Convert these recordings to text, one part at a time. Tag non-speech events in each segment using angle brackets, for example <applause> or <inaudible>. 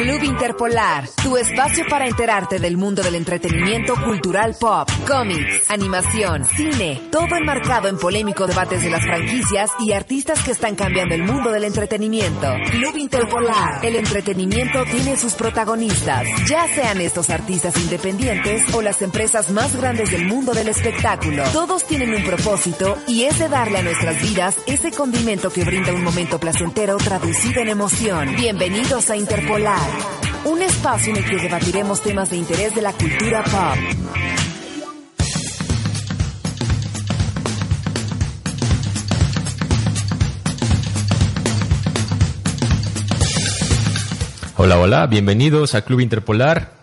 Club Interpolar, tu espacio para enterarte del mundo del entretenimiento cultural pop, cómics, animación, cine, todo enmarcado en polémico debates de las franquicias y artistas que están cambiando el mundo del entretenimiento. Club Interpolar, el entretenimiento tiene sus protagonistas, ya sean estos artistas independientes o las empresas más grandes del mundo del espectáculo. Todos tienen un propósito y es de darle a nuestras vidas ese condimento que brinda un momento placentero traducido en emoción. Bienvenidos a Interpolar, un espacio en el que debatiremos temas de interés de la cultura pop. Hola, hola, bienvenidos a Club Interpolar,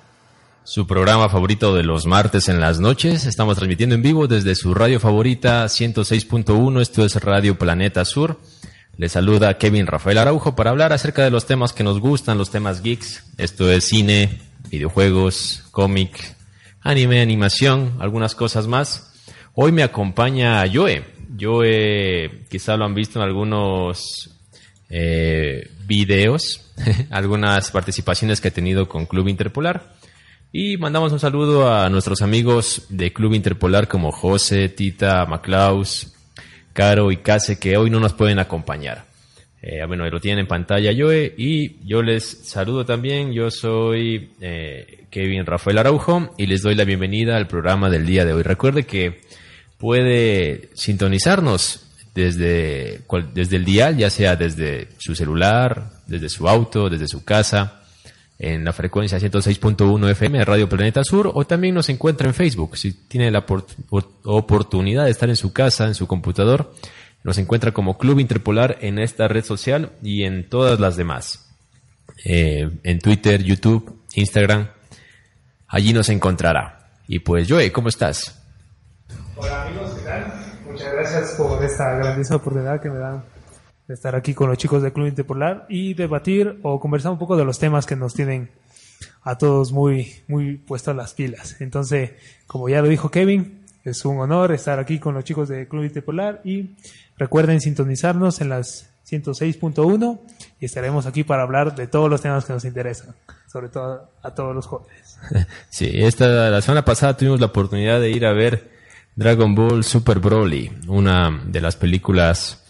su programa favorito de los martes en las noches. Estamos transmitiendo en vivo desde su radio favorita 106.1, esto es Radio Planeta Sur. Les saluda Kevin Rafael Araujo para hablar acerca de los temas que nos gustan, los temas geeks. Esto es cine, videojuegos, cómic, anime, animación, algunas cosas más. Hoy me acompaña Joe. Joe, quizá lo han visto en algunos eh, videos, <laughs> algunas participaciones que ha tenido con Club Interpolar. Y mandamos un saludo a nuestros amigos de Club Interpolar como José, Tita, Maclaus, Caro y Case que hoy no nos pueden acompañar. Eh, bueno, lo tienen en pantalla Joe y yo les saludo también. Yo soy eh, Kevin Rafael Araujo y les doy la bienvenida al programa del día de hoy. Recuerde que puede sintonizarnos desde, desde el dial, ya sea desde su celular, desde su auto, desde su casa, en la frecuencia 106.1 FM de Radio Planeta Sur, o también nos encuentra en Facebook. Si tiene la por- por- oportunidad de estar en su casa, en su computador, nos encuentra como Club Interpolar en esta red social y en todas las demás. Eh, en Twitter, YouTube, Instagram, allí nos encontrará. Y pues, Joe, ¿cómo estás? Hola amigos, ¿qué tal? Muchas gracias por esta grandiosa oportunidad que me dan de estar aquí con los chicos del Club Interpolar y debatir o conversar un poco de los temas que nos tienen a todos muy, muy puestos las pilas. Entonces, como ya lo dijo Kevin, es un honor estar aquí con los chicos del Club Interpolar y recuerden sintonizarnos en las 106.1 y estaremos aquí para hablar de todos los temas que nos interesan, sobre todo a todos los jóvenes. <laughs> Sí, esta, la semana pasada tuvimos la oportunidad de ir a ver Dragon Ball Super Broly, una de las películas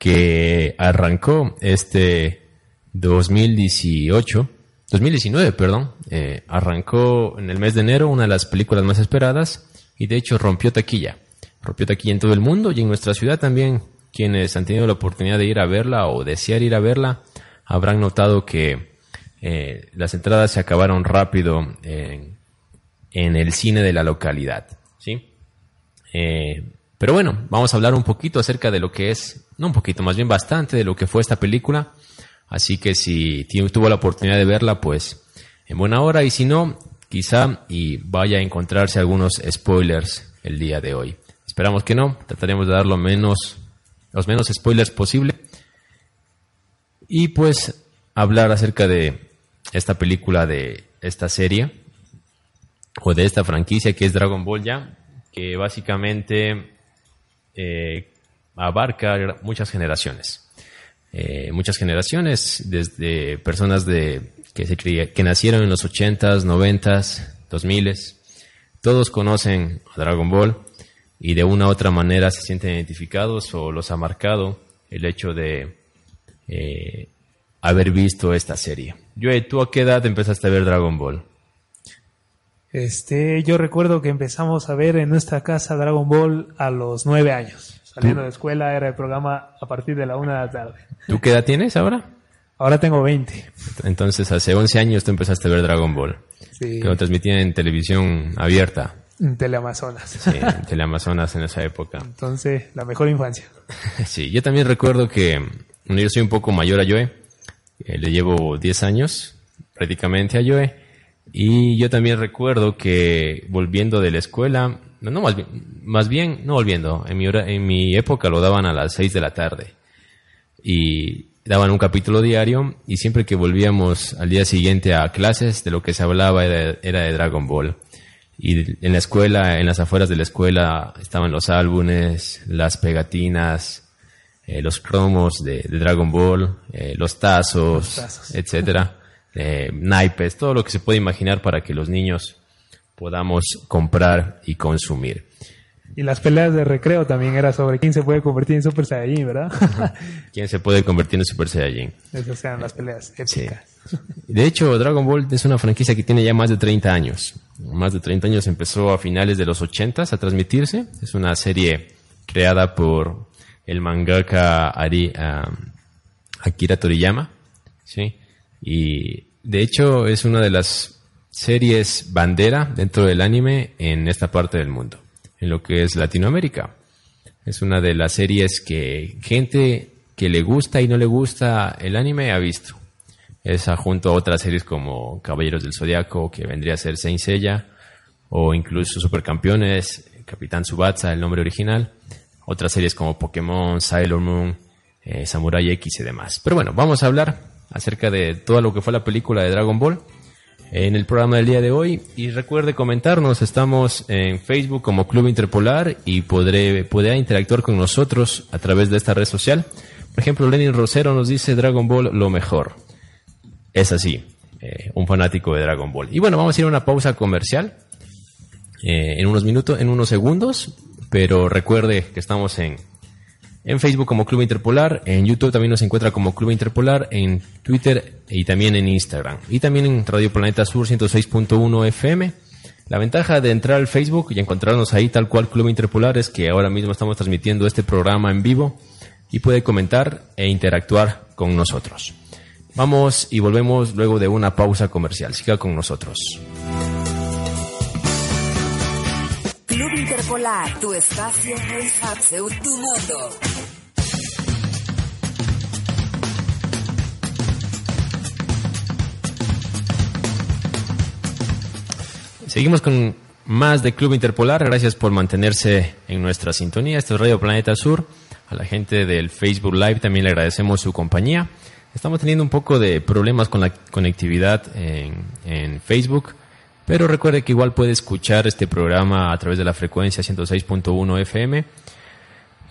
que arrancó este 2018, 2019, perdón, eh, arrancó en el mes de enero, una de las películas más esperadas y de hecho rompió taquilla, rompió taquilla en todo el mundo y en nuestra ciudad también. Quienes han tenido la oportunidad de ir a verla o desear ir a verla habrán notado que eh, las entradas se acabaron rápido en, el cine de la localidad, ¿sí? Eh, pero bueno, vamos a hablar un poquito acerca de lo que es, no un poquito, más bien bastante de lo que fue esta película. Así que si tuvo la oportunidad de verla, pues en buena hora y si no, quizá y vaya a encontrarse algunos spoilers el día de hoy. Esperamos que no, trataremos de dar lo menos, los menos spoilers posible. Y pues hablar acerca de esta película, de esta serie, o de esta franquicia que es Dragon Ball ya, que básicamente eh, abarca muchas generaciones. Eh, muchas generaciones, desde personas de, que, se que nacieron en los 80s, 90s, 2000s. Todos conocen a Dragon Ball y de una u otra manera se sienten identificados o los ha marcado el hecho de eh, haber visto esta serie. Joey, ¿tú a qué edad empezaste a ver Dragon Ball? Este, yo recuerdo que empezamos a ver en nuestra casa Dragon Ball a los nueve años. Saliendo de escuela era el programa a partir de la una de la tarde. ¿Tú qué edad tienes ahora? Ahora tengo 20. Entonces, hace 11 años tú empezaste a ver Dragon Ball, Sí, que lo transmitían en televisión abierta, en Teleamazonas. sí, en Teleamazonas en esa época. Entonces, la mejor infancia. <laughs> Sí, yo también recuerdo que bueno, yo soy un poco mayor a Joe, eh, le llevo 10 años prácticamente a Joe, y yo también recuerdo que volviendo de la escuela, no, no, más bien, más bien, no volviendo, en mi, hora, en mi época lo daban a las 6 de la tarde, y daban un capítulo diario, y siempre que volvíamos al día siguiente a clases, de lo que se hablaba era, era de Dragon Ball. Y en la escuela, en las afueras de la escuela, estaban los álbumes, las pegatinas, eh, los cromos de, de Dragon Ball, eh, los tazos, Los tazos. etcétera. eh, naipes, todo lo que se puede imaginar para que los niños podamos comprar y consumir. Y las peleas de recreo también era sobre quién se puede convertir en Super Saiyajin, ¿verdad? <laughs> ¿Quién se puede convertir en Super Saiyajin? Esas eran las peleas épicas. De hecho, Dragon Ball es una franquicia que tiene ya más de 30 años. Más de 30 años empezó a finales de los 80 a transmitirse. Es una serie creada por el mangaka Ari, ah, Akira Toriyama. ¿sí? Y de hecho es una de las series bandera dentro del anime en esta parte del mundo, en lo que es Latinoamérica. Es una de las series que gente que le gusta y no le gusta el anime ha visto. Esa junto a otras series como Caballeros del Zodiaco, que vendría a ser Saint Seiya, o incluso Supercampeones, Capitán Subatsa, el nombre original. Otras series como Pokémon, Sailor Moon, eh, Samurai X y demás. Pero bueno, vamos a hablar acerca de todo lo que fue la película de Dragon Ball en el programa del día de hoy. Y recuerde comentarnos, estamos en Facebook como Club Interpolar y podré, podrá interactuar con nosotros a través de esta red social. Por ejemplo, Lenin Rosero nos dice Dragon Ball lo mejor. Es así, eh, un fanático de Dragon Ball. Y bueno, vamos a ir a una pausa comercial eh, en unos minutos, en unos segundos, pero recuerde que estamos en en Facebook como Club Interpolar, en YouTube también nos encuentra como Club Interpolar, en Twitter y también en Instagram. Y también en Radio Planeta Sur 106.1 FM. La ventaja de entrar al Facebook y encontrarnos ahí tal cual Club Interpolar es que ahora mismo estamos transmitiendo este programa en vivo y puede comentar e interactuar con nosotros. Vamos y volvemos luego de una pausa comercial. Siga con nosotros. Club Interpolar, tu espacio tu mundo. Seguimos con más de Club Interpolar. Gracias por mantenerse en nuestra sintonía. Este es Radio Planeta Sur. A la gente del Facebook Live también le agradecemos su compañía. Estamos teniendo un poco de problemas con la conectividad en Facebook, pero recuerde que igual puede escuchar este programa a través de la frecuencia 106.1 FM.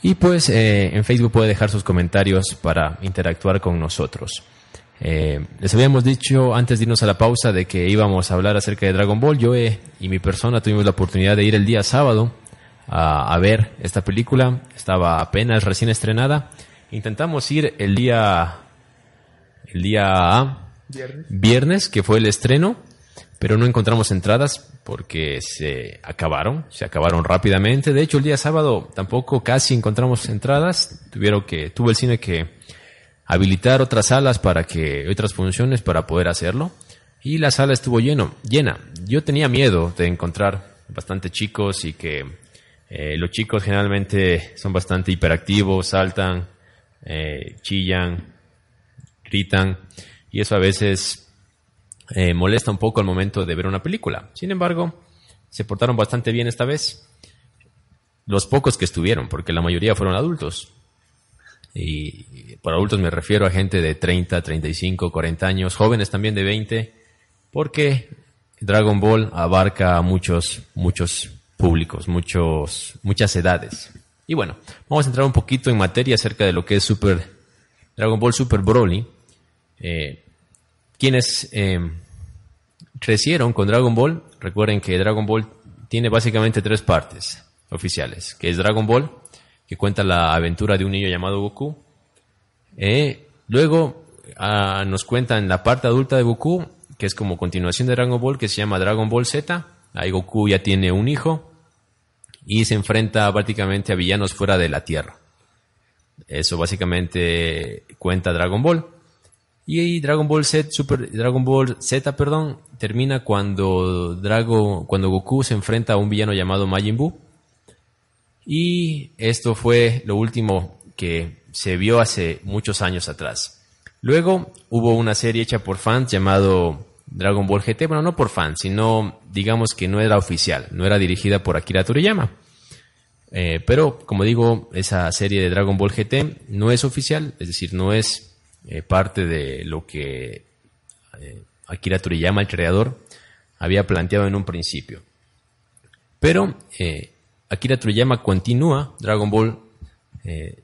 Y pues eh, en Facebook puede dejar sus comentarios para interactuar con nosotros. Eh, les habíamos dicho antes de irnos a la pausa de que íbamos a hablar acerca de Dragon Ball. Yo y mi persona tuvimos la oportunidad de ir el día sábado a, ver esta película. Estaba apenas recién estrenada. Intentamos ir el día el día Viernes. viernes, que fue el estreno, pero no encontramos entradas porque se acabaron, se acabaron rápidamente. De hecho, el día sábado tampoco casi encontramos entradas. Tuvieron que, tuvo el cine que habilitar otras salas para que, otras funciones para poder hacerlo. Y la sala estuvo lleno, llena. Yo tenía miedo de encontrar bastante chicos y que eh, los chicos generalmente son bastante hiperactivos, saltan, eh, chillan, gritan y eso a veces eh, molesta un poco al momento de ver una película. Sin embargo, se portaron bastante bien esta vez. Los pocos que estuvieron, porque la mayoría fueron adultos. Y por adultos me refiero a gente de 30, 35, 40 años, jóvenes también de 20, porque Dragon Ball abarca a muchos, muchos públicos, muchos, muchas edades. Y bueno, vamos a entrar un poquito en materia acerca de lo que es Super Dragon Ball Super Broly. Eh, quienes eh, crecieron con Dragon Ball, recuerden que Dragon Ball tiene básicamente tres partes oficiales, que es Dragon Ball, que cuenta la aventura de un niño llamado Goku. Eh, luego ah, nos cuentan la parte adulta de Goku, que es como continuación de Dragon Ball, que se llama Dragon Ball Z. Ahí Goku ya tiene un hijo y se enfrenta prácticamente a villanos fuera de la Tierra. Eso básicamente cuenta Dragon Ball. Y Dragon Ball Z, Super Dragon Ball Z, perdón, termina cuando Drago, cuando Goku se enfrenta a un villano llamado Majin Buu. Y esto fue lo último que se vio hace muchos años atrás. Luego hubo una serie hecha por fans llamado Dragon Ball GT, bueno, no por fans, sino digamos que no era oficial, no era dirigida por Akira Toriyama. Eh, pero, como digo, esa serie de Dragon Ball GT no es oficial, es decir, no es eh, parte de lo que eh, Akira Toriyama, el creador, había planteado en un principio. Pero eh, Akira Toriyama continúa Dragon Ball eh,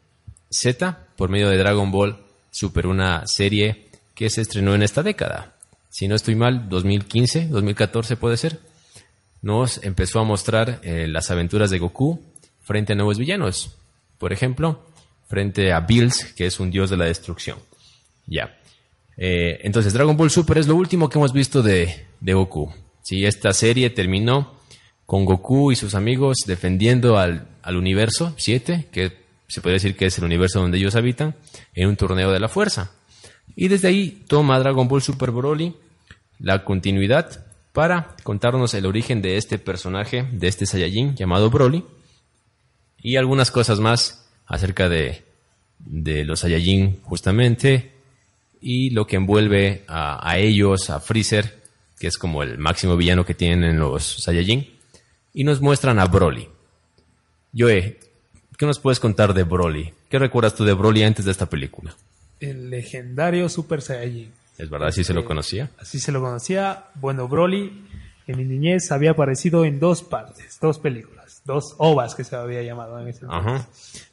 Z por medio de Dragon Ball Super, una serie que se estrenó en esta década. si no estoy mal, 2015, 2014 puede ser, nos empezó a mostrar eh, las aventuras de Goku frente a nuevos villanos. Por ejemplo, frente a Bills, que es un dios de la destrucción. Ya. Eh, entonces, Dragon Ball Super es lo último que hemos visto de, Goku. Sí, esta serie terminó con Goku y sus amigos defendiendo al, al universo 7, que se puede decir que es el universo donde ellos habitan, en un torneo de la fuerza. Y desde ahí toma Dragon Ball Super Broly la continuidad para contarnos el origen de este personaje, de este Saiyajin llamado Broly, y algunas cosas más acerca de, de los Saiyajin justamente, y lo que envuelve a, a ellos, a Freezer, que es como el máximo villano que tienen los Saiyajin, y nos muestran a Broly. Joe, ¿qué nos puedes contar de Broly? ¿Qué recuerdas tú de Broly antes de esta película? El legendario Super Saiyajin. ¿Es verdad? ¿Así se lo Eh, conocía? Así se lo conocía. Bueno, Broly en mi niñez había aparecido en dos partes, dos películas, dos ovas que se había llamado en ese momento.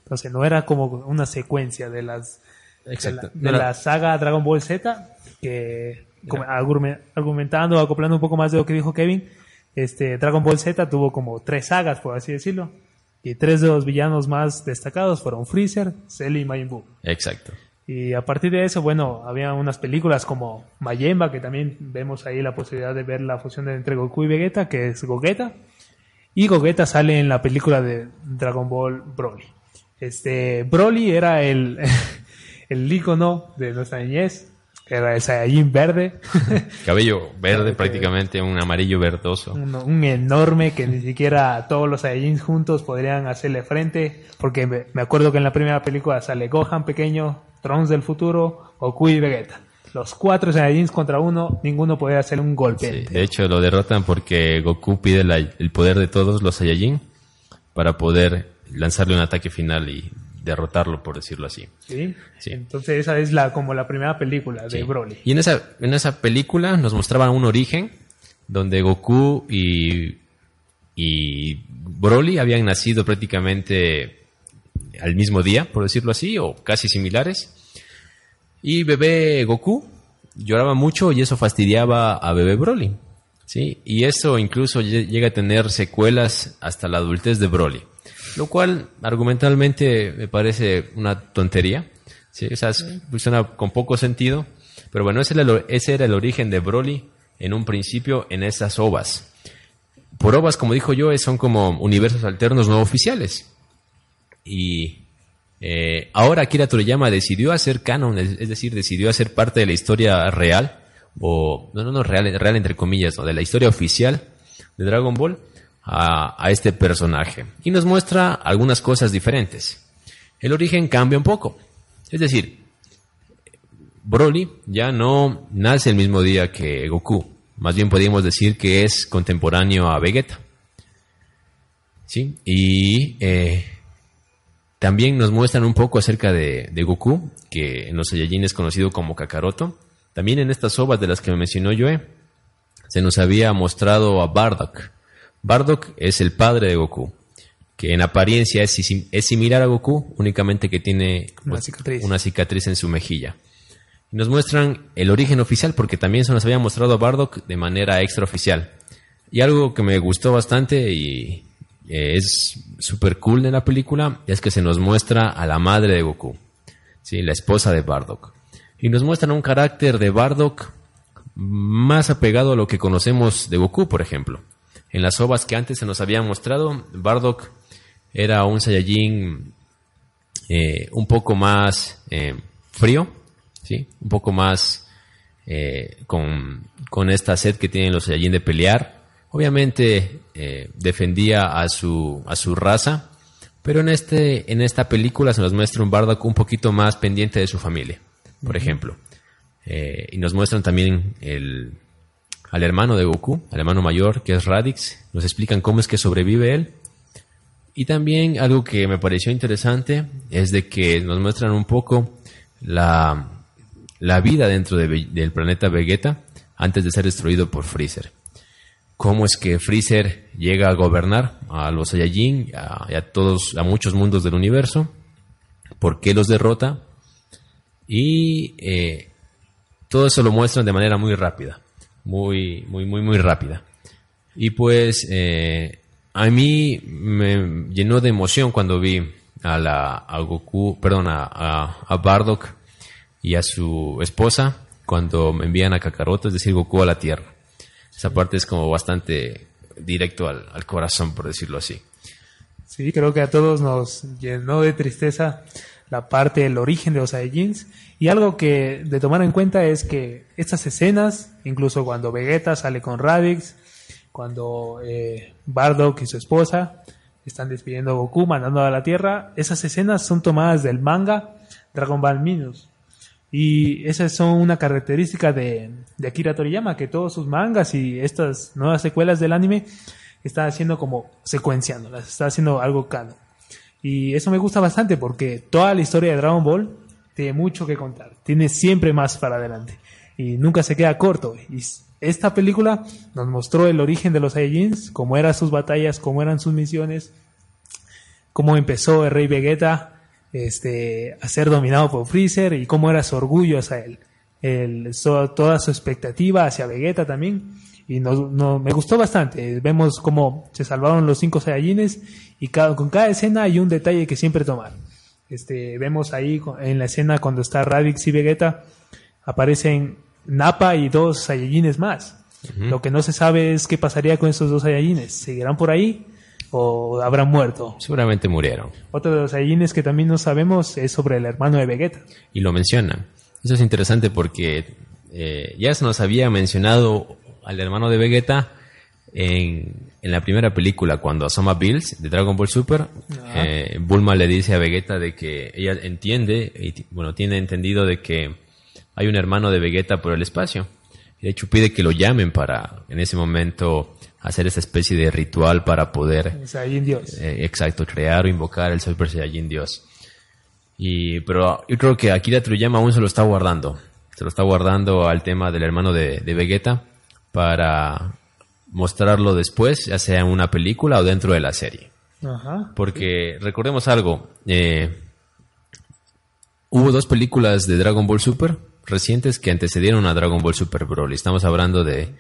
Entonces no era como una secuencia de las de Exacto. la, de No era- la saga Dragon Ball Z que como argume- argumentando, acoplando un poco más de lo que dijo Kevin, este Dragon Ball Z tuvo como tres sagas, por así decirlo, y tres de los villanos más destacados fueron Freezer, Cell y Majin Buu. Exacto. Y a partir de eso, bueno, había unas películas como Mayemba, que también vemos ahí la posibilidad de ver la fusión de- entre Goku y Vegeta, que es Gogeta. Y Gogeta sale en la película de Dragon Ball Broly. Este, Broly era el, <laughs> el ícono de nuestra niñez, era el Saiyajin verde, <laughs> Cabello verde, Ok. prácticamente un amarillo verdoso. un, un enorme que ni siquiera todos los Saiyajins juntos podrían hacerle frente, porque me, me acuerdo que en la primera película sale Gohan pequeño, Trunks del futuro, Goku y Vegeta. Los cuatro Saiyajins contra uno, ninguno podía hacer un golpe. Sí, de hecho, lo derrotan porque Goku pide la- el poder de todos los Saiyajin para poder lanzarle un ataque final y derrotarlo, por decirlo así. ¿Sí? Sí. Entonces esa es la como la primera película de Sí. Broly. Y en esa, en esa película nos mostraban un origen donde Goku y, y Broly habían nacido prácticamente al mismo día, por decirlo así, o casi similares. Y bebé Goku lloraba mucho y eso fastidiaba a bebé Broly. ¿sí? Y eso incluso lle- llega a tener secuelas hasta la adultez de Broly. Lo cual argumentalmente me parece una tontería. ¿sí? O sea, es- suena con poco sentido. Pero bueno, ese era, el, ese era el origen de Broly en un principio en esas ovas. Por ovas, como dijo yo, son como universos alternos no oficiales. Y eh, ahora Akira Toriyama decidió hacer canon, es, es decir, decidió hacer parte de la historia real, o no, no, no, real, real entre comillas, ¿no? de la historia oficial de Dragon Ball a, este personaje. Y nos muestra algunas cosas diferentes. El origen cambia un poco. Es decir, Broly ya no nace el mismo día que Goku. Más bien podríamos decir que es contemporáneo a Vegeta. ¿Sí? Y eh, también nos muestran un poco acerca de, Goku, que en los Saiyajin es conocido como Kakaroto. También en estas ovas de las que me mencionó Joe, se nos había mostrado a Bardock. Bardock es el padre de Goku, que en apariencia es, sim- es similar a Goku, únicamente que tiene Una cicatriz. una cicatriz en su mejilla. Y nos muestran el origen oficial, porque también se nos había mostrado a Bardock de manera extraoficial. Y algo que me gustó bastante y eh, es súper cool de la película es que se nos muestra a la madre de Goku, ¿sí? la esposa de Bardock. Y nos muestran un carácter de Bardock más apegado a lo que conocemos de Goku, por ejemplo. En las ovas que antes se nos habían mostrado, Bardock era un Saiyajin eh, un poco más eh, frío, ¿sí? Un poco más eh, con, con esta sed que tienen los Saiyajin de pelear. Obviamente defendía a su, a su raza, pero en, este, en esta película se nos muestra un Bardock un poquito más pendiente de su familia, por ejemplo. Y nos muestran también el, al hermano de Goku, al hermano mayor, que es Radix. Nos explican cómo es que sobrevive él. Y también algo que me pareció interesante es de que nos muestran un poco la, la vida dentro del planeta Vegeta antes de ser destruido por Freezer. Cómo es que Freezer llega a gobernar a los Saiyajin a, a todos, a muchos mundos del universo. ¿Por qué los derrota? Y eh, todo eso lo muestran de manera muy rápida. Muy, muy, muy, muy rápida. Y pues eh, a mí me llenó de emoción cuando vi a la a Goku, perdón, a, a, a Bardock y a su esposa cuando me envían a Kakaroto, es decir, Goku a la Tierra. Esa parte es como bastante directo al, al corazón, por decirlo así. Sí, creo que a todos nos llenó de tristeza la parte del origen de los Saiyajins. Y algo que de tomar en cuenta es que estas escenas, incluso cuando Vegeta sale con Radix, cuando eh, Bardock y su esposa están despidiendo a Goku, mandando a la Tierra, esas escenas son tomadas del manga Dragon Ball Minus. Y esas son una característica de, de Akira Toriyama, que todos sus mangas y estas nuevas secuelas del anime está haciendo como secuenciando, las está haciendo algo canon. Y eso me gusta bastante porque toda la historia de Dragon Ball tiene mucho que contar, tiene siempre más para adelante y nunca se queda corto. Y esta película nos mostró el origen de los Saiyajins, cómo eran sus batallas, cómo eran sus misiones, cómo empezó el Rey Vegeta este, a ser dominado por Freezer y cómo era su orgullo hacia él, el, toda su expectativa hacia Vegeta también y me gustó bastante. Vemos cómo se salvaron los cinco Saiyajines y con cada escena hay un detalle que siempre tomar. Este, vemos ahí en la escena cuando está Radix y Vegeta, aparecen Nappa y dos Saiyajines más. Uh -huh. Lo que no se sabe es qué pasaría con esos dos Saiyajines. ¿Seguirán por ahí o habrán muerto? Seguramente murieron. Otro de los Saiyajines que también no sabemos es sobre el hermano de Vegeta. Y lo mencionan. Eso es interesante porque eh, ya se nos había mencionado al hermano de Vegeta en, en, la primera película cuando asoma Bills de Dragon Ball Super eh, Bulma le dice a Vegeta de que ella entiende y bueno tiene entendido de que hay un hermano de Vegeta por el espacio. De hecho pide que lo llamen para en ese momento hacer esa especie de ritual para poder Dios. Eh, exacto crear o invocar el Super Saiyajin Dios. Y pero yo creo que Akira Toriyama aún se lo está guardando. Se lo está guardando al tema del hermano de, de Vegeta para mostrarlo después, ya sea en una película o dentro de la serie. Ajá. Porque recordemos algo, eh, hubo dos películas de Dragon Ball Super recientes que antecedieron a Dragon Ball Super Broly. Estamos hablando de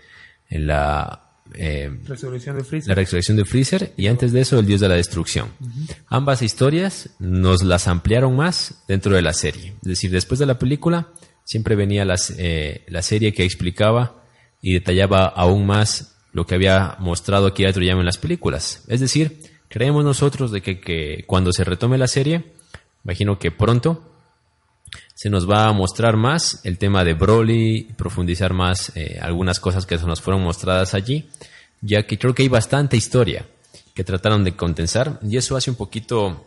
la, eh, resurrección de Freezer. la resurrección de Freezer y antes de eso el Dios de la Destrucción. Uh -huh. Ambas historias nos las ampliaron más dentro de la serie. Es decir, después de la película siempre venía las, eh, la serie que explicaba y detallaba aún más lo que había mostrado Akira Toriyama en las películas. Es decir, creemos nosotros de que, que, cuando se retome la serie, imagino que pronto se nos va a mostrar más el tema de Broly, profundizar más eh, algunas cosas que se nos fueron mostradas allí, ya que creo que hay bastante historia que trataron de condensar y eso hace un poquito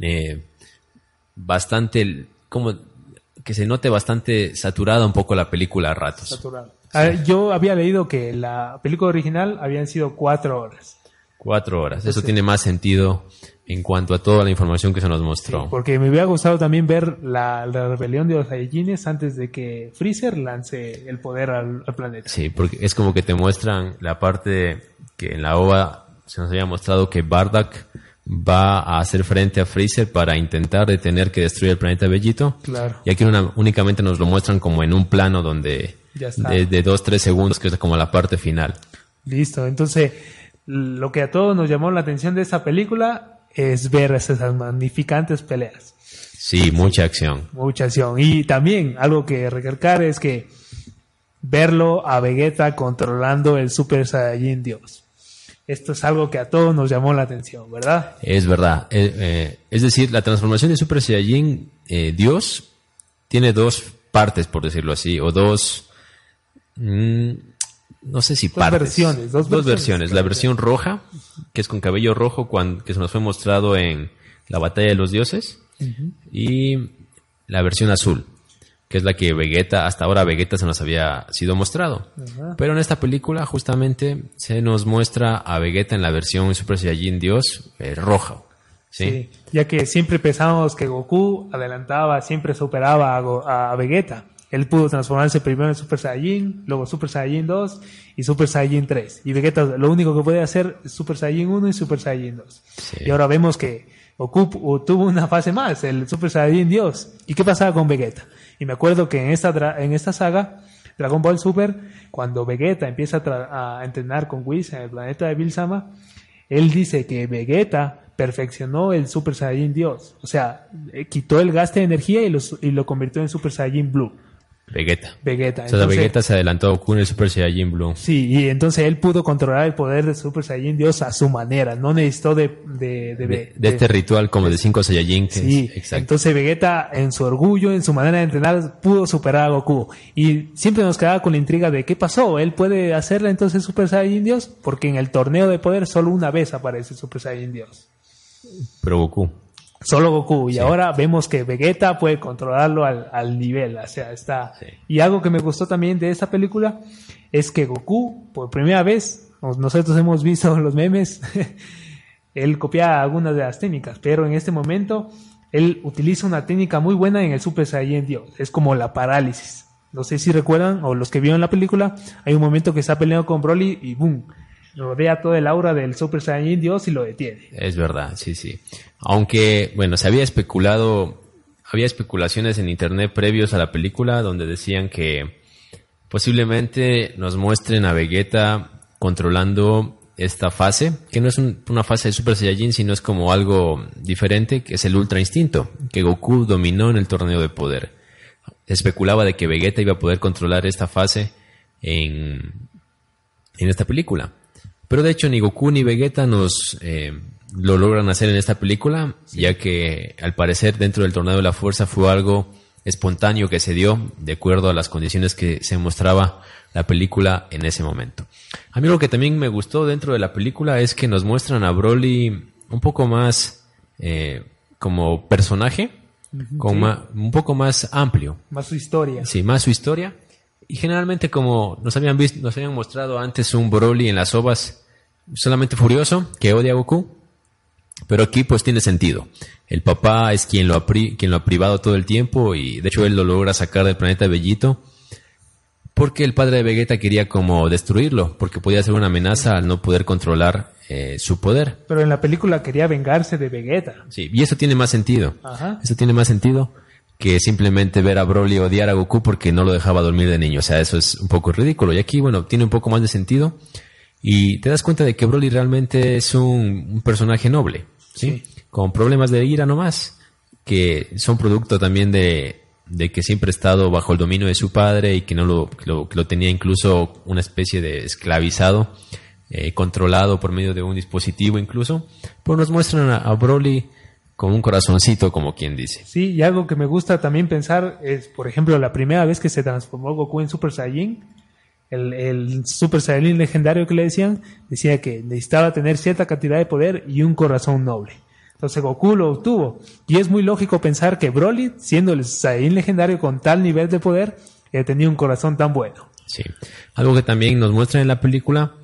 eh, bastante como que se note bastante saturada un poco la película a ratos. Sí. Yo había leído que la película original habían sido cuatro horas. Cuatro horas. Eso sí. tiene más sentido en cuanto a toda la información que se nos mostró. Sí, porque me hubiera gustado también ver la, la, rebelión de los Saiyajines antes de que Freezer lance el poder al, al, planeta. Sí, porque es como que te muestran la parte que en la OVA se nos había mostrado que Bardock va a hacer frente a Freezer para intentar detener que destruya el planeta Bellito. Claro. Y aquí una, únicamente nos lo muestran como en un plano donde de, de, dos, tres segundos, que es como la parte final. Listo. Entonces, lo que a todos nos llamó la atención de esta película es ver esas magnificantes peleas. Sí, mucha acción. Mucha acción. Y también algo que recalcar es que verlo a Vegeta controlando el Super Saiyajin Dios. Esto es algo que a todos nos llamó la atención, ¿verdad? Es verdad. Eh, eh, es decir, la transformación de Super Saiyajin eh, Dios tiene dos partes, por decirlo así, o dos... Mmm, no sé si dos partes. Versiones, dos, dos versiones. versiones. La versión roja, que es con cabello rojo, cuando, que se nos fue mostrado en la batalla de los dioses, uh -huh. y la versión azul, que es la que Vegeta, hasta ahora Vegeta se nos había sido mostrado. Uh -huh. Pero en esta película justamente se nos muestra a Vegeta en la versión Super Saiyajin Dios eh, roja. ¿sí? ¿sí? ya que siempre pensábamos que Goku adelantaba, siempre superaba a, Go a Vegeta. Él pudo transformarse primero en Super Saiyajin, luego Super Saiyajin 2 y Super Saiyajin 3. Y Vegeta lo único que puede hacer es Super Saiyajin 1 y Super Saiyajin 2. Sí. Y ahora vemos que Goku tuvo una fase más, el Super Saiyajin Dios. ¿Y qué pasaba con Vegeta? Y me acuerdo que en esta, en esta saga Dragon Ball Super, cuando Vegeta empieza a entrenar con Whis en el planeta de Bilsama, él dice que Vegeta perfeccionó el Super Saiyajin Dios. O sea, eh, quitó el gasto de energía y, los- y lo convirtió en Super Saiyajin Blue. Vegeta. Vegeta. O sea, Entonces- Vegeta se adelantó a Goku en el Super Saiyajin Blue. Sí, y entonces él pudo controlar el poder de Super Saiyajin Dios a su manera. No necesitó de... De, de, De, de este ritual como de 5 Saiyajin. que Sí, es- exacto. entonces Vegeta en su orgullo, en su manera de entrenar, pudo superar a Goku. Y siempre nos quedaba con la intriga de qué pasó. ¿Él puede hacerla entonces Super Saiyajin Dios? Porque en el torneo de poder solo una vez aparece Super Saiyajin Dios. Pero Goku. Solo Goku. Y Sí. ahora vemos que Vegeta puede controlarlo al, al nivel. O sea, está. Sí. Y algo que me gustó también de esta película es que Goku, por primera vez, nos- nosotros hemos visto <laughs> los memes, <laughs> él copia algunas de las técnicas, pero en este momento él utiliza una técnica muy buena en el Super Saiyan Dios. Es como la parálisis. No sé si recuerdan, o los que vieron la película, hay un momento que está peleando con Broly y ¡boom! Rodea todo el aura del Super Saiyan Dios y lo detiene. Es verdad, sí, sí. Aunque, bueno, se había especulado, había especulaciones en internet previos a la película donde decían que posiblemente nos muestren a Vegeta controlando esta fase, que no es un- una fase de Super Saiyajin, sino es como algo diferente, que es el Ultra Instinto, que Goku dominó en el torneo de poder. Especulaba de que Vegeta iba a poder controlar esta fase en, en esta película. Pero de hecho ni Goku ni Vegeta nos eh, lo logran hacer en esta película, ya que al parecer dentro del torneo de la fuerza fue algo espontáneo que se dio de acuerdo a las condiciones que se mostraba la película en ese momento. A mí lo que también me gustó dentro de la película es que nos muestran a Broly un poco más eh, como personaje, con sí. un poco más amplio. Más su historia. Sí, más su historia. Y generalmente como nos habían visto, nos habían mostrado antes un Broly en las ovas solamente furioso, que odia a Goku. Pero aquí pues tiene sentido. El papá es quien lo ha, quien lo ha privado todo el tiempo y de hecho él lo logra sacar del planeta Bellito. Porque el padre de Vegeta quería como destruirlo, porque podía ser una amenaza al no poder controlar eh, su poder. Pero en la película quería vengarse de Vegeta. Sí, y eso tiene más sentido. Ajá. Eso tiene más sentido que simplemente ver a Broly odiar a Goku porque no lo dejaba dormir de niño. O sea, eso es un poco ridículo. Y aquí, bueno, tiene un poco más de sentido. Y te das cuenta de que Broly realmente es un, un personaje noble, ¿sí? Con problemas de ira nomás, que son producto también de, de que siempre ha estado bajo el dominio de su padre y que no lo, que lo, lo tenía incluso una especie de esclavizado, eh, controlado por medio de un dispositivo incluso. Pues nos muestran a, a Broly con un corazoncito, como quien dice. Sí, y algo que me gusta también pensar es, por ejemplo, la primera vez que se transformó Goku en Super Saiyajin, el, el Super Saiyajin legendario que le decían, decía que necesitaba tener cierta cantidad de poder y un corazón noble. Entonces Goku lo obtuvo. Y es muy lógico pensar que Broly, siendo el Saiyajin legendario con tal nivel de poder, eh, tenía un corazón tan bueno. Sí. Algo que también nos muestran en la película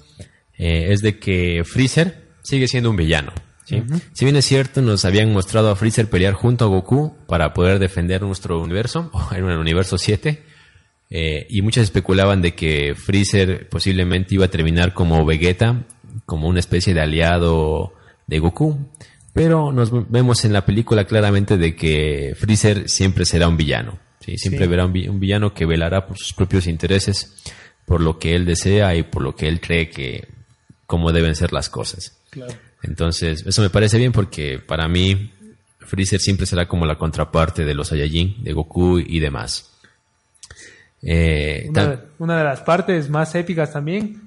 eh, es de que Freezer sigue siendo un villano. ¿sí? Si bien es cierto, nos habían mostrado a Freezer pelear junto a Goku para poder defender nuestro universo, <laughs> en el universo 7, eh, y muchos especulaban de que Freezer posiblemente iba a terminar como Vegeta, como una especie de aliado de Goku. Pero nos vemos en la película claramente de que Freezer siempre será un villano. ¿sí? Siempre Sí. verá un, vi- un villano que velará por sus propios intereses, por lo que él desea y por lo que él cree que cómo deben ser las cosas. Entonces, eso me parece bien porque para mí Freezer siempre será como la contraparte de los Saiyajin, de Goku y demás. Eh, Una, una de las partes más épicas también,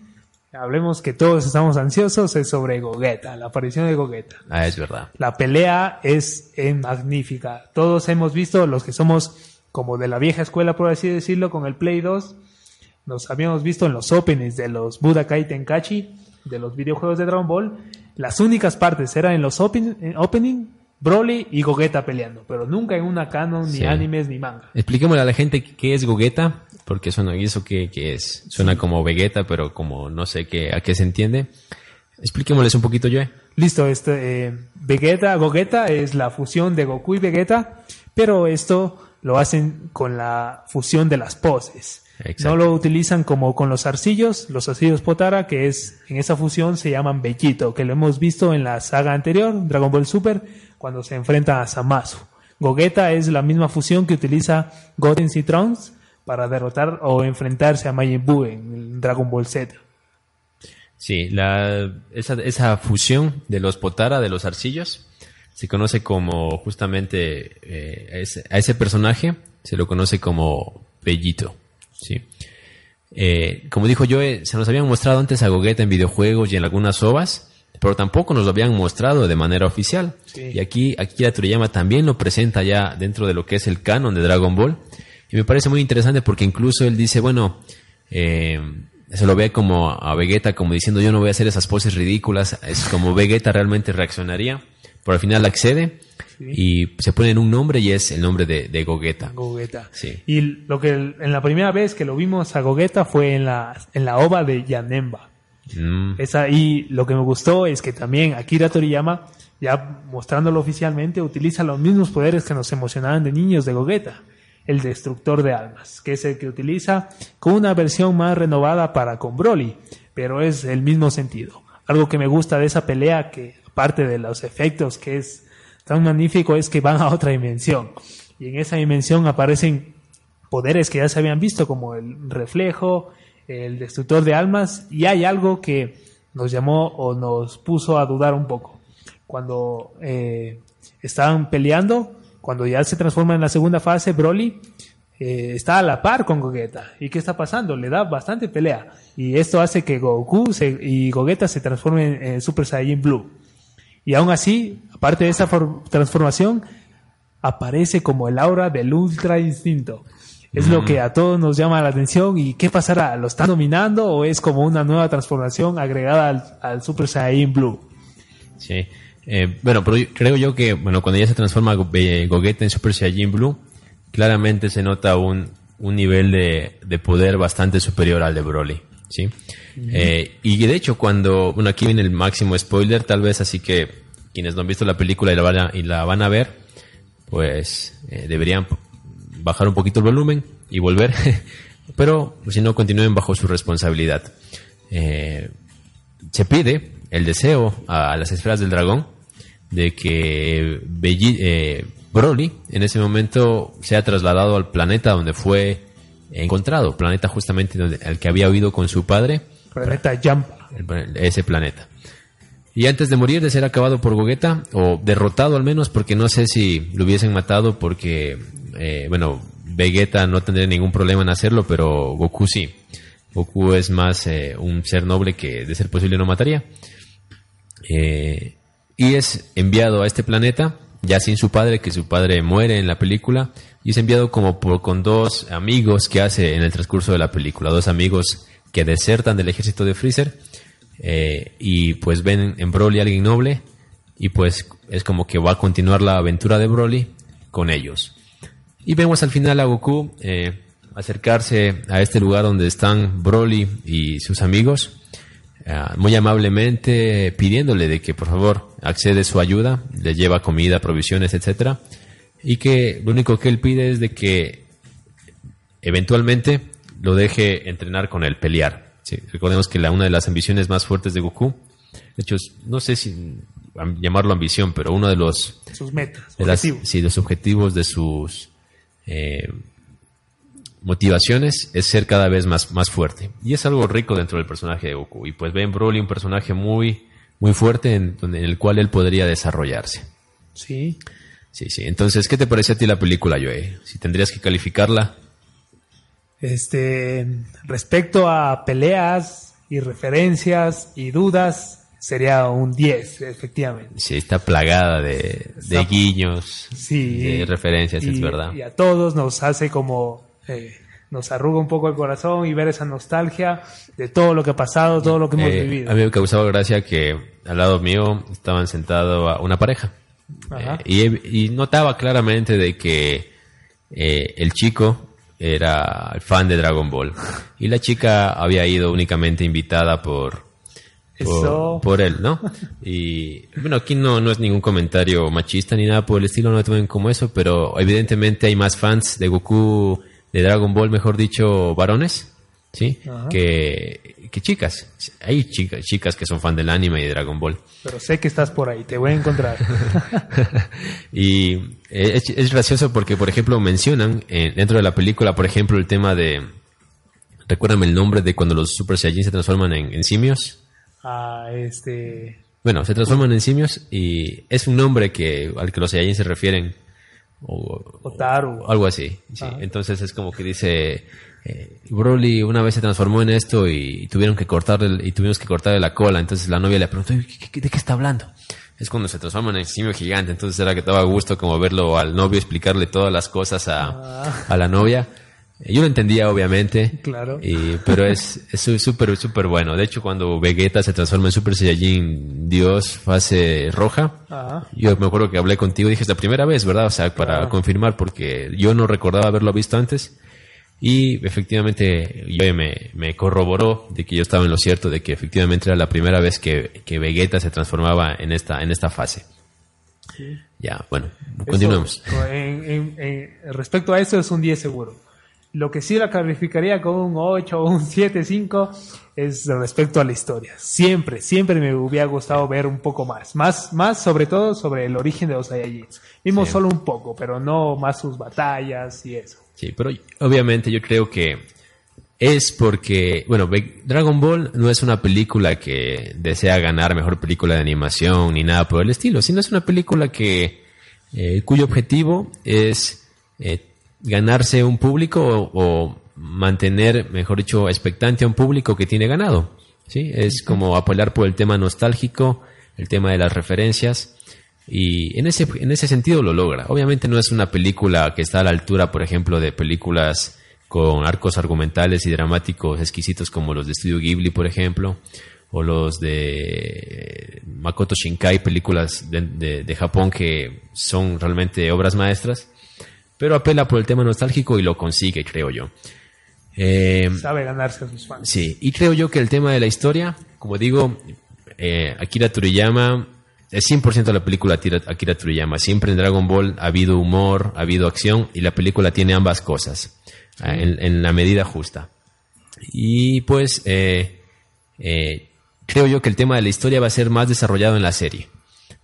hablemos que todos estamos ansiosos, es sobre Gogeta, la aparición de Gogeta. ah, es verdad. La pelea es eh, magnífica. Todos hemos visto, los que somos como de la vieja escuela, por así decirlo, con el Play 2, nos habíamos visto en los openings de los Budokai Tenkaichi, de los videojuegos de Dragon Ball. Las únicas partes eran en los open, en opening, Broly y Gogeta peleando, pero nunca en una canon, ni Sí. animes, ni manga. Expliquémosle a la gente qué es Gogeta, porque suena, ¿y eso qué, qué es? Suena como Vegeta, pero como no sé qué, a qué se entiende. Expliquémosles un poquito, Joe. Listo, este, eh, Vegeta, Gogeta es la fusión de Goku y Vegeta, pero esto lo hacen con la fusión de las poses. Exacto. No lo utilizan como con los arcillos, los arcillos Potara, que es en esa fusión se llaman Bellito, que lo hemos visto en la saga anterior, Dragon Ball Super, cuando se enfrenta a Zamasu. Gogeta es la misma fusión que utiliza Goten y Trunks para derrotar o enfrentarse a Majin Buu en Dragon Ball Z. Sí, la, esa, esa fusión de los Potara, de los arcillos, se conoce como justamente eh, a, ese, a, ese, personaje, se lo conoce como Bellito. ¿Sí? Eh, como dijo yo, se nos habían mostrado antes a Gogeta en videojuegos y en algunas ovas, pero tampoco nos lo habían mostrado de manera oficial. Sí. Y aquí Akira Toriyama también lo presenta ya dentro de lo que es el canon de Dragon Ball. Y me parece muy interesante porque incluso él dice, bueno, eh, se lo ve como a Vegeta como diciendo yo no voy a hacer esas poses ridículas, es como Vegeta realmente reaccionaría, pero al final accede sí. y se pone en un nombre y es el nombre de, de Gogeta. Gogeta. Sí. Y lo que en la primera vez que lo vimos a Gogeta fue en la, en la ova de Yanemba. Mm. Esa, y lo que me gustó es que también Akira Toriyama, ya mostrándolo oficialmente, utiliza los mismos poderes que nos emocionaban de niños de Gogeta el destructor de almas, que es el que utiliza con una versión más renovada para con Broly, pero es el mismo sentido. Algo que me gusta de esa pelea, que aparte de los efectos que es tan magnífico, es que van a otra dimensión. Y en esa dimensión aparecen poderes que ya se habían visto, como el reflejo, el destructor de almas, y hay algo que nos llamó o nos puso a dudar un poco. Cuando eh, estaban peleando, cuando ya se transforma en la segunda fase, Broly eh, está a la par con Gogeta. ¿Y qué está pasando? Le da bastante pelea. Y esto hace que Goku y Gogeta se transformen en, en, Super Saiyan Blue. Y aún así, aparte de esa transformación, aparece como el aura del Ultra Instinto. Es lo que a todos nos llama la atención. ¿Y qué pasará? ¿Lo están dominando o es como una nueva transformación agregada al, Super Saiyan Blue? Sí. Eh, bueno, creo yo que bueno cuando ya se transforma Gogeta en Super Saiyajin Blue, claramente se nota un, un nivel de, de, poder bastante superior al de Broly. ¿sí? Eh, y de hecho, cuando, bueno, aquí viene el máximo spoiler, tal vez, así que quienes no han visto la película y la van a, y la van a ver, pues eh, deberían bajar un poquito el volumen y volver, <laughs> pero si no, continúen bajo su responsabilidad. Eh, se pide el deseo a las esferas del dragón de que Belli, eh, Broly en ese momento sea trasladado al planeta donde fue encontrado, planeta justamente donde, al que había huido con su padre. Planeta Jampa. Ese planeta. Y antes de morir, de ser acabado por Gogeta, o derrotado al menos, porque no sé si lo hubiesen matado, porque, eh, bueno, Vegeta no tendría ningún problema en hacerlo, pero Goku sí. Goku es más eh, un ser noble que, de ser posible, no mataría. Eh, y es enviado a este planeta, ya sin su padre, que su padre muere en la película, y es enviado como con dos amigos que hace en el transcurso de la película, dos amigos que desertan del ejército de Freezer, eh, y pues ven en Broly a alguien noble, y pues es como que va a continuar la aventura de Broly con ellos. Y vemos al final a Goku eh, acercarse a este lugar donde están Broly y sus amigos, Uh, muy amablemente pidiéndole de que por favor accede su ayuda, le lleva comida, provisiones, etcétera, y que lo único que él pide es de que eventualmente lo deje entrenar con él, pelear. Sí, recordemos que la, una de las ambiciones más fuertes de Goku, de hecho, no sé si llamarlo ambición, pero uno de los sus metas, de las, sí, los objetivos de sus eh, motivaciones es ser cada vez más, más fuerte. Y es algo rico dentro del personaje de Goku. Y pues ven Broly un personaje muy, muy fuerte en, en, el cual él podría desarrollarse. Sí. Sí, sí. Entonces, ¿qué te parece a ti la película, Joe? Si tendrías que calificarla. Este, respecto a peleas y referencias y dudas, sería un 10, efectivamente. Sí, está plagada de, de guiños, sí, de referencias, y, es verdad. Y a todos nos hace como eh, nos arruga un poco el corazón y ver esa nostalgia de todo lo que ha pasado, todo lo que hemos eh, vivido. A mí me causaba gracia que al lado mío estaban sentado una pareja eh, y, y, notaba claramente de que eh, el chico era fan de Dragon Ball y la chica había ido únicamente invitada por por, por, él, ¿no? Y bueno, aquí no, no es ningún comentario machista ni nada por el estilo, no lo tomen como eso, pero evidentemente hay más fans de Goku, de Dragon Ball, mejor dicho, varones, ¿sí? Que, que chicas. Hay chicas, chicas que son fan del anime y de Dragon Ball. Pero sé que estás por ahí, te voy a encontrar. <laughs> y es, es, gracioso porque, por ejemplo, mencionan eh, dentro de la película, por ejemplo, el tema de... Recuérdame el nombre de cuando los Super Saiyajin se transforman en, en simios. Ah, este... Bueno, se transforman en simios y es un nombre que al que los Saiyajin se refieren. O, Otaru. o algo así. Sí. Entonces es como que dice... Eh, Broly una vez se transformó en esto y tuvieron que cortarle y tuvimos que cortarle la cola. Entonces la novia le preguntó, ¿de qué, de qué está hablando? Es cuando se transforman en simio gigante. Entonces era que estaba a gusto como verlo al novio explicarle todas las cosas a, Ah. a la novia. Eh, Yo lo entendía, obviamente. Claro. Y, pero es es su- súper, súper bueno. De hecho, cuando Vegeta se transforma en Super Saiyajin Dios fase roja, Ajá. yo me acuerdo que hablé contigo, dije, es la primera vez, ¿verdad? O sea, para Claro. confirmar, porque yo no recordaba haberlo visto antes. Y efectivamente, yo me, me corroboró de que yo estaba en lo cierto, de que efectivamente era la primera vez que, que Vegeta se transformaba en esta, en esta fase. Ya, bueno, continuemos. Eso, en- en- en- respecto a eso es un 10 seguro. Lo que sí la calificaría con un 8 o <laughs> un 7, 5 es respecto a la historia. Siempre, siempre me hubiera gustado ver un poco más. Más, más sobre todo sobre el origen de los Saiyajins. Vimos Sí. solo un poco, pero no más sus batallas y eso. Sí, pero obviamente yo creo que es porque, bueno, Dragon Ball no es una película que desea ganar mejor película de animación ni nada por el estilo, sino es una película que eh, cuyo objetivo es eh, ganarse un público o, o mantener, mejor dicho, expectante a un público que tiene ganado. ¿sí? Es como apoyar por el tema nostálgico, el tema de las referencias. Y en ese, en ese sentido lo logra. Obviamente no es una película que está a la altura, por ejemplo, de películas con arcos argumentales y dramáticos exquisitos como los de Studio Ghibli, por ejemplo, o los de Makoto Shinkai, películas de, de- de Japón que son realmente obras maestras, pero apela por el tema nostálgico y lo consigue, creo yo. Eh, Sabe ganarse a sus fans. Sí, y creo yo que el tema de la historia, como digo, eh, Akira Toriyama es 100% la película Akira, Toriyama. Siempre en Dragon Ball ha habido humor, ha habido acción y la película tiene ambas cosas eh, en, en la medida justa. Y pues eh, eh, creo yo que el tema de la historia va a ser más desarrollado en la serie.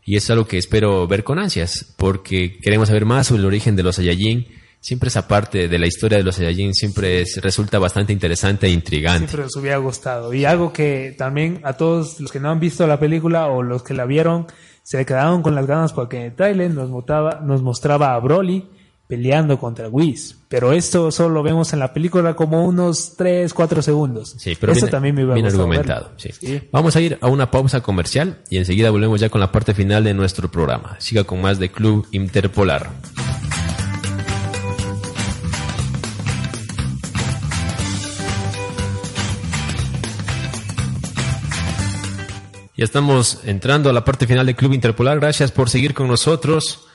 Y es algo que espero ver con ansias, porque queremos saber más sobre el origen de los Saiyajin. Siempre esa parte de la historia de los Saiyajin siempre es- resulta bastante interesante e intrigante. Siempre nos hubiera gustado. Y algo que también a todos los que no han visto la película o los que la vieron se quedaron con las ganas porque en el trailer nos, mostraba- nos mostraba a Broly peleando contra Whis. Pero esto solo lo vemos en la película como unos 3, 4 segundos. Sí, pero Eso bien, también me hubiera bien gustado argumentado. sí. Sí. Vamos a ir a una pausa comercial y enseguida volvemos ya con la parte final de nuestro programa. Siga con más de Club Interpolar. Ya estamos entrando a la parte final de Club Interpolar. Gracias por seguir con nosotros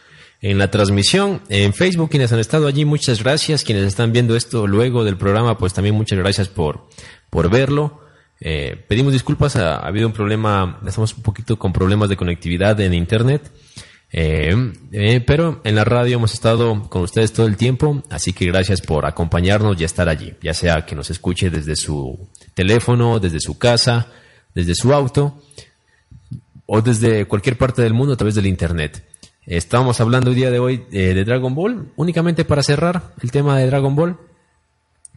en la transmisión en Facebook. Quienes han estado allí, muchas gracias. Quienes están viendo esto luego del programa, pues también muchas gracias por, por verlo. Eh, pedimos disculpas, ha, ha habido un problema, estamos un poquito con problemas de conectividad en Internet. Eh, eh, pero en la radio hemos estado con ustedes todo el tiempo, así que gracias por acompañarnos y estar allí, ya sea que nos escuche desde su teléfono, desde su casa, desde su auto o desde cualquier parte del mundo a través del Internet. Estamos hablando el día de hoy eh, de Dragon Ball, únicamente para cerrar el tema de Dragon Ball.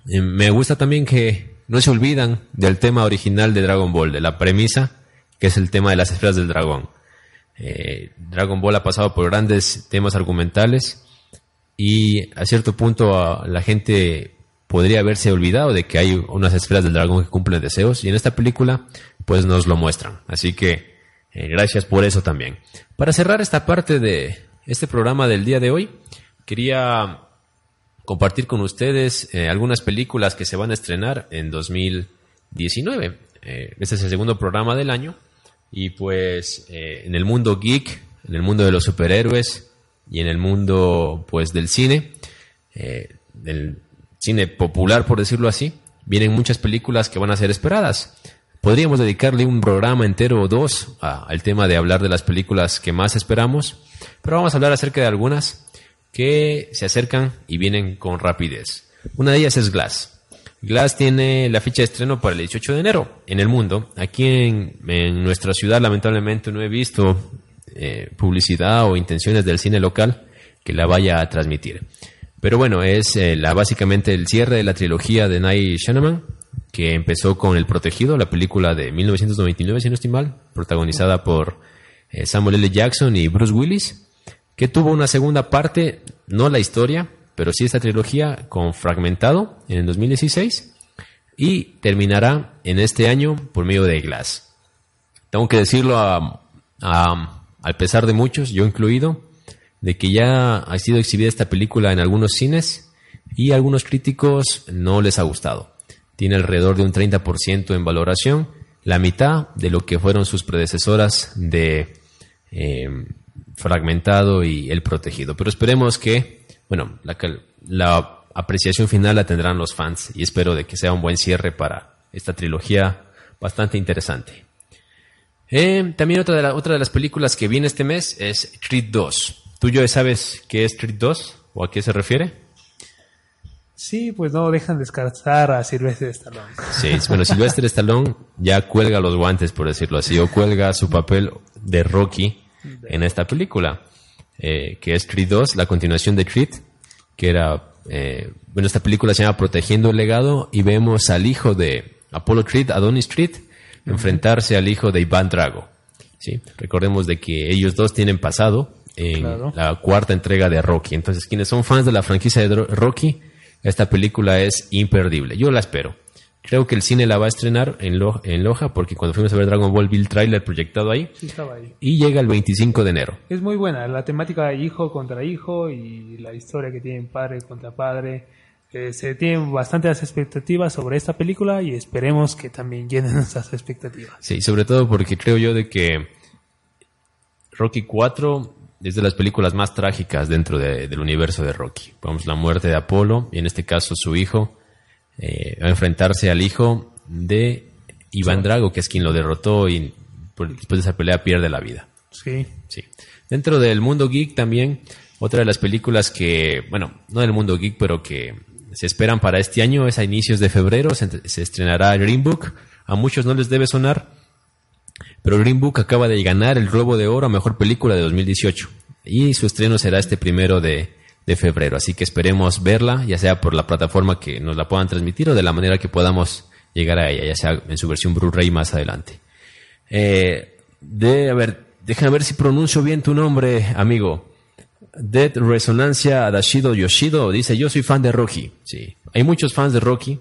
Eh, me gusta también que no se olvidan del tema original de Dragon Ball, de la premisa, que es el tema de las esferas del dragón. Eh, Dragon Ball ha pasado por grandes temas argumentales y a cierto punto la gente podría haberse olvidado de que hay unas esferas del dragón que cumplen deseos y en esta película pues nos lo muestran. Así que eh, gracias por eso también. Para cerrar esta parte de este programa del día de hoy, quería compartir con ustedes eh, algunas películas que se van a estrenar en 2019. Eh, este es el segundo programa del año y pues eh, en el mundo geek, en el mundo de los superhéroes y en el mundo pues del cine, del cine popular por decirlo así, vienen muchas películas que van a ser esperadas. Podríamos dedicarle un programa entero o dos al tema de hablar de las películas que más esperamos, pero vamos a hablar acerca de algunas que se acercan y vienen con rapidez. Una de ellas es Glass. Glass tiene la fecha de estreno para el 18 de enero en el mundo. Aquí en, en nuestra ciudad lamentablemente no he visto eh, publicidad o intenciones del cine local que la vaya a transmitir. Pero bueno, es eh, la, básicamente el cierre de la trilogía de Night Shyamalan, que empezó con El Protegido, la película de 1999, si no estoy mal, protagonizada por eh, Samuel L. Jackson y Bruce Willis, que tuvo una segunda parte, no la historia, pero sí esta trilogía con Fragmentado en el 2016 y terminará en este año por medio de Glass. Tengo que decirlo a, a, al pesar de muchos, yo incluido, de que ya ha sido exhibida esta película en algunos cines y a algunos críticos no les ha gustado. Tiene alrededor de un 30% en valoración, la mitad de lo que fueron sus predecesoras de eh, Fragmentado y El Protegido. Pero esperemos que bueno, la, la apreciación final la tendrán los fans y espero de que sea un buen cierre para esta trilogía bastante interesante. Eh, también otra de, la, otra de las películas que viene este mes es Creed 2. ¿Tú ya sabes qué es Creed 2 o a qué se refiere? Sí, pues no dejan descartar a Sylvester Stallone. Sí, bueno, Sylvester Stallone ya cuelga los guantes, por decirlo así, o cuelga su papel de Rocky en esta película eh, que es Creed 2, la continuación de Creed, que era, eh, bueno, esta película se llama Protegiendo el Legado y vemos al hijo de Apollo Creed, Adonis Creed, enfrentarse al hijo de Iván Drago. ¿sí? Recordemos de que ellos dos tienen pasado en la cuarta entrega de Rocky. Entonces, quienes son fans de la franquicia de Rocky, esta película es imperdible. Yo la espero. Creo que el cine la va a estrenar en, en Loja porque cuando fuimos a ver Dragon Ball vi el tráiler proyectado ahí, Sí, estaba ahí. y llega el 25 de enero. Es muy buena la temática de hijo contra hijo y la historia que tienen padre contra padre. Eh, se tienen bastantes expectativas sobre esta película y esperemos que también llenen <laughs> nuestras expectativas. Sí, sobre todo porque creo yo de que Rocky 4 es de las películas más trágicas dentro de- del universo de Rocky. Vamos, la muerte de Apolo y en este caso su hijo eh, va a enfrentarse al hijo de Iván Drago, que es quien lo derrotó y por- después de esa pelea pierde la vida. Sí, Sí. Dentro del mundo geek también, otra de las películas que, bueno, no del mundo geek, pero que se esperan para este año es a inicios de febrero, se, se estrenará Green Book. A muchos no les debe sonar, pero Green Book acaba de ganar el Globo de Oro a Mejor Película de 2018. Y su estreno será este primero de, de febrero. Así que esperemos verla, ya sea por la plataforma que nos la puedan transmitir o de la manera que podamos llegar a ella, ya sea en su versión Blu-ray más adelante. Eh, de, a ver, déjame ver si pronuncio bien tu nombre, amigo. Dead Resonancia Adashido Yoshido dice, yo soy fan de Rocky. Sí, hay muchos fans de Rocky.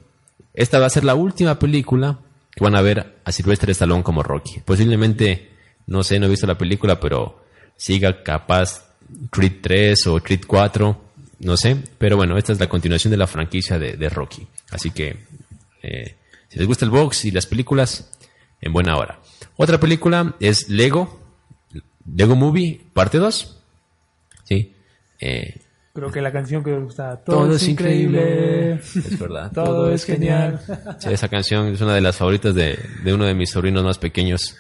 Esta va a ser la última película que van a ver a Sylvester Stallone como Rocky. Posiblemente, no sé, no he visto la película, pero siga capaz Creed 3 o Creed 4, no sé. Pero bueno, esta es la continuación de la franquicia de, de Rocky. Así que, eh, si les gusta el box y las películas, en buena hora. Otra película es Lego, Lego Movie, parte 2. Sí. Eh, creo que la canción que me gusta, todo, es increíble. Es verdad. Todo es genial. Sí, esa canción es una de las favoritas de, de uno de mis sobrinos más pequeños,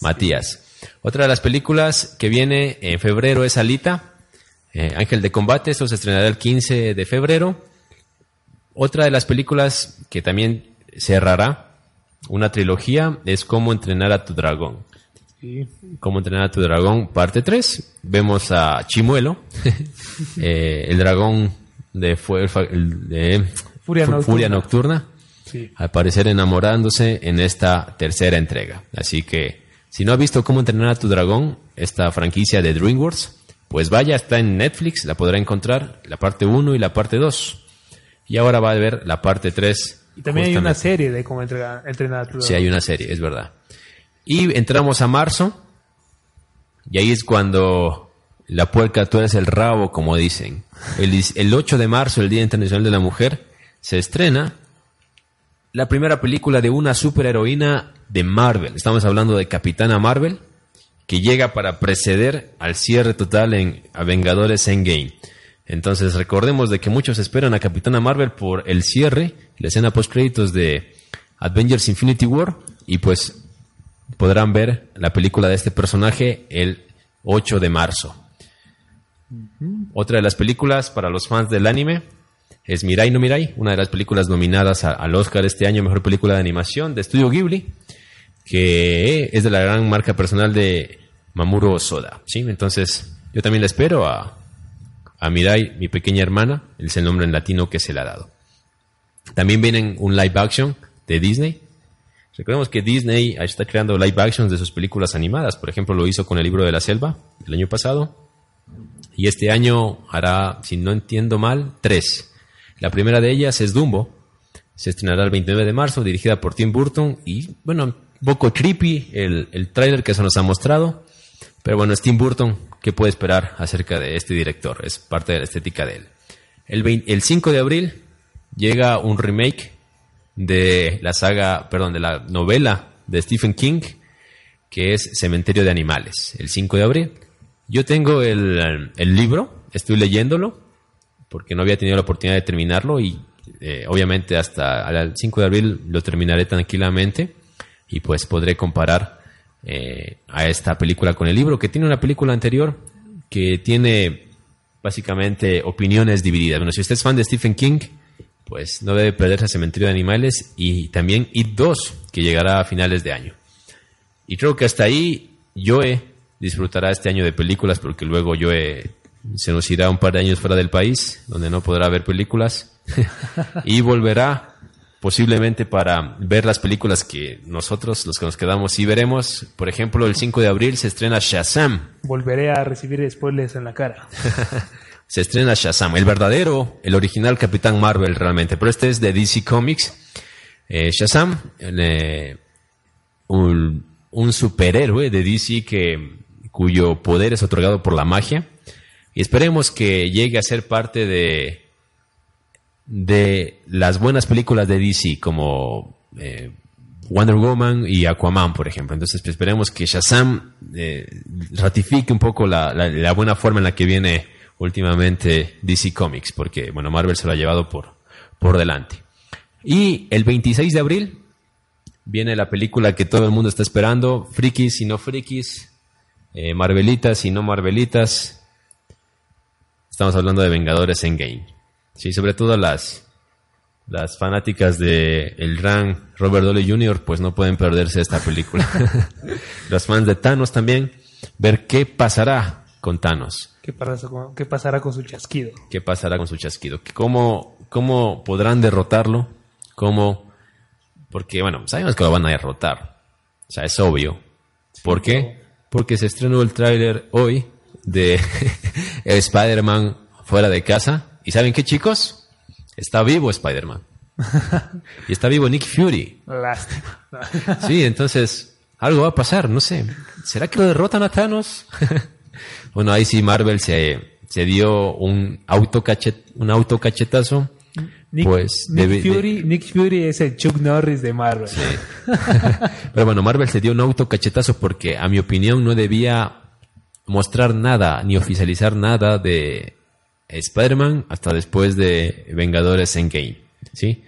Matías. Otra de las películas que viene en febrero es Alita, eh, Ángel de Combate, esto se estrenará el 15 de febrero. Otra de las películas que también cerrará una trilogía es Cómo entrenar a tu dragón. Sí. Cómo entrenar a tu dragón, parte 3. Vemos a Chimuelo, <laughs> eh, el dragón de, fue- el de Furia Fu- Nocturna. Furia Nocturna, Sí. al parecer enamorándose en esta tercera entrega. Así que, si no ha visto cómo entrenar a tu dragón, esta franquicia de DreamWorks, pues vaya, está en Netflix, la podrá encontrar, la parte 1 y la parte 2. Y ahora va a ver la parte 3. Y también hay una serie de cómo entregar, entrenar a tu Sí, hay una serie, es verdad. Y entramos a marzo. Y ahí es cuando la puerca tuerce el rabo, como dicen. El 8 de marzo, el Día Internacional de la Mujer, se estrena la primera película de una superheroína de Marvel. Estamos hablando de Capitana Marvel, que llega para preceder al cierre total en A Vengadores Endgame. Entonces recordemos de que muchos esperan a Capitana Marvel por el cierre, la escena post créditos de Avengers Infinity War y pues podrán ver la película de este personaje el 8 de marzo. Otra de las películas para los fans del anime es Mirai no Mirai, una de las películas nominadas a- al Oscar este año, mejor película de animación de Estudio Ghibli, que es de la gran marca personal de Mamoru Soda. ¿sí? Entonces, yo también la espero a, a Mirai, mi pequeña hermana, es el nombre en latino que se le ha dado. También vienen un live action de Disney. Recordemos que Disney está creando live actions de sus películas animadas. Por ejemplo, lo hizo con el libro de la selva el año pasado. Y este año hará, si no entiendo mal, tres. La primera de ellas es Dumbo. Se estrenará el 29 de marzo, dirigida por Tim Burton. Y bueno, un poco creepy el, el tráiler que se nos ha mostrado. Pero bueno, es Tim Burton. ¿Qué puede esperar acerca de este director? Es parte de la estética de él. El, 20 el 5 de abril llega un remake de la saga, perdón, de la novela de Stephen King, que es Cementerio de Animales, el 5 de abril. Yo tengo el, el libro, estoy leyéndolo, porque no había tenido la oportunidad de terminarlo y eh, obviamente hasta el 5 de abril lo terminaré tranquilamente y pues podré comparar eh, a esta película con el libro, que tiene una película anterior que tiene básicamente opiniones divididas. Bueno, si usted es fan de Stephen King, pues no debe perderse Cementerio de Animales y también It 2, que llegará a finales de año. Y creo que hasta ahí Joe disfrutará este año de películas porque luego Joe se nos irá un par de años fuera del país, donde no podrá ver películas, <laughs> y volverá posiblemente para ver las películas que nosotros, los que nos quedamos, sí veremos. Por ejemplo, el 5 de abril se estrena Shazam, Volveré a recibir spoilers en la cara. <laughs> se estrena Shazam, el verdadero, el original Capitán Marvel realmente, pero este es de DC Comics. Eh, Shazam, eh, un, un superhéroe de DC que, cuyo poder es otorgado por la magia. Y esperemos que llegue a ser parte de, de las buenas películas de DC, como eh, Wonder Woman y Aquaman, por ejemplo. Entonces pues, esperemos que Shazam ratifique un poco la- la buena forma en la que viene últimamente DC Comics, porque bueno, Marvel se lo ha llevado por, por delante. Y el 26 de abril viene la película que todo el mundo está esperando, Frikis y no Frikis, eh, Marvelitas y no Marvelitas. Estamos hablando de Vengadores Endgame. Sí, sobre todo las, las fanáticas de el gran Robert Downey Jr. pues no pueden perderse esta película. <laughs> Los fans de Thanos también, ver qué pasará con Thanos, ¿Qué, pasará con- qué pasará con su chasquido? qué pasará con su chasquido, cómo, cómo podrán derrotarlo, cómo, porque bueno, sabemos que lo van a derrotar, o sea, es obvio. ¿Por qué? Porque se estrenó el tráiler hoy de <laughs> Spider-Man fuera de casa. ¿Y saben qué, chicos? Está vivo Spider-Man. <laughs> y está vivo Nick Fury. Lástima. Sí, entonces algo va a pasar, no sé. ¿Será que lo derrotan a Thanos? <laughs> bueno, ahí sí Marvel se, se dio un autocachet, un autocachetazo. Nick, Pues, Nick de- Fury, Nick Fury es el Chuck Norris de Marvel. <laughs> Pero bueno, Marvel se dio un autocachetazo porque, a mi opinión, no debía mostrar nada ni oficializar nada de Spider-Man hasta después de Vengadores Endgame, ¿sí?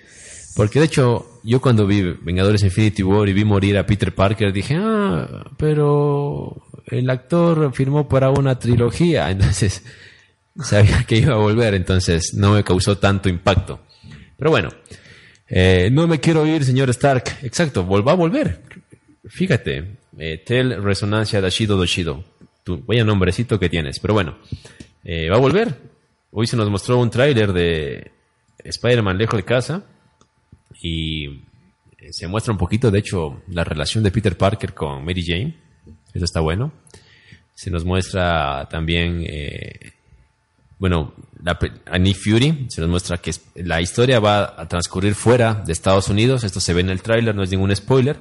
Porque de hecho, yo cuando vi Vengadores Infinity War y vi morir a Peter Parker, dije, ah, pero el actor firmó para una trilogía, <laughs> entonces sabía que iba a volver, entonces no me causó tanto impacto. Pero bueno, eh, no me quiero ir, señor Stark. Exacto, va a volver. Fíjate, eh, Tel Resonancia Dashido Doshido. Tu vaya nombrecito que tienes. Pero bueno, eh, va a volver. Hoy se nos mostró un tráiler de Spider-Man lejos de casa. Y eh, se muestra un poquito, de hecho, la relación de Peter Parker con Mary Jane. Eso está bueno. Se nos muestra también eh, bueno, la, a Nick Fury se nos muestra que la historia va a transcurrir fuera de Estados Unidos. Esto se ve en el tráiler, no es ningún spoiler.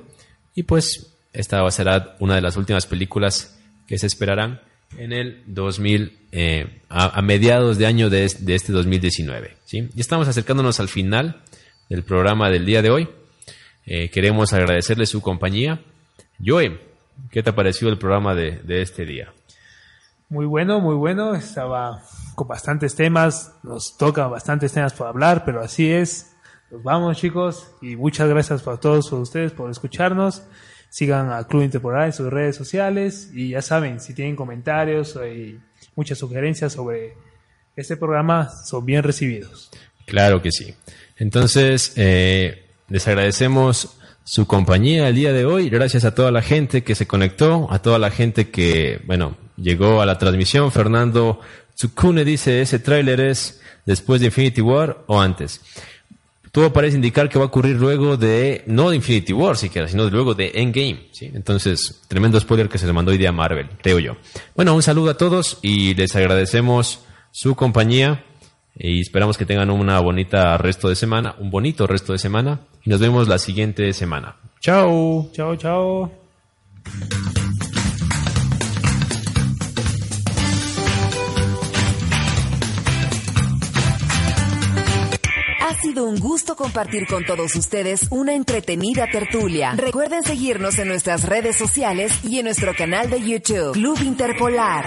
Y pues esta va a ser una de las últimas películas que se esperarán en el 2000, eh, a, mediados de año de, de este 2019. ¿sí? Y estamos acercándonos al final del programa del día de hoy. Eh, queremos agradecerle su compañía. Joe, ¿qué te ha parecido el programa de, de este día? Muy bueno, muy bueno. Estaba con bastantes temas. Nos toca bastantes temas por hablar, pero así es. Nos vamos, chicos. Y muchas gracias para todos por ustedes por escucharnos. Sigan a Club Interpolar en sus redes sociales. Y ya saben, si tienen comentarios y muchas sugerencias sobre este programa, son bien recibidos. Claro que sí. Entonces, eh, les agradecemos su compañía el día de hoy. Gracias a toda la gente que se conectó, a toda la gente que, bueno, llegó a la transmisión. Fernando Tsukune dice, ese tráiler es después de Infinity War o antes. Todo parece indicar que va a ocurrir luego de, no de Infinity War siquiera, sino luego de Endgame. ¿sí? Entonces, tremendo spoiler que se le mandó idea a Marvel, creo yo. Bueno, un saludo a todos y les agradecemos su compañía y esperamos que tengan una bonita resto de semana, un bonito resto de semana y nos vemos la siguiente semana. Chao. Chao, chao. Un gusto compartir con todos ustedes una entretenida tertulia. Recuerden seguirnos en nuestras redes sociales y en nuestro canal de YouTube, Club Interpolar.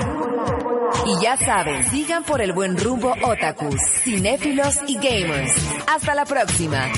Y ya saben, sigan por el buen rumbo otakus, cinéfilos y gamers. Hasta la próxima.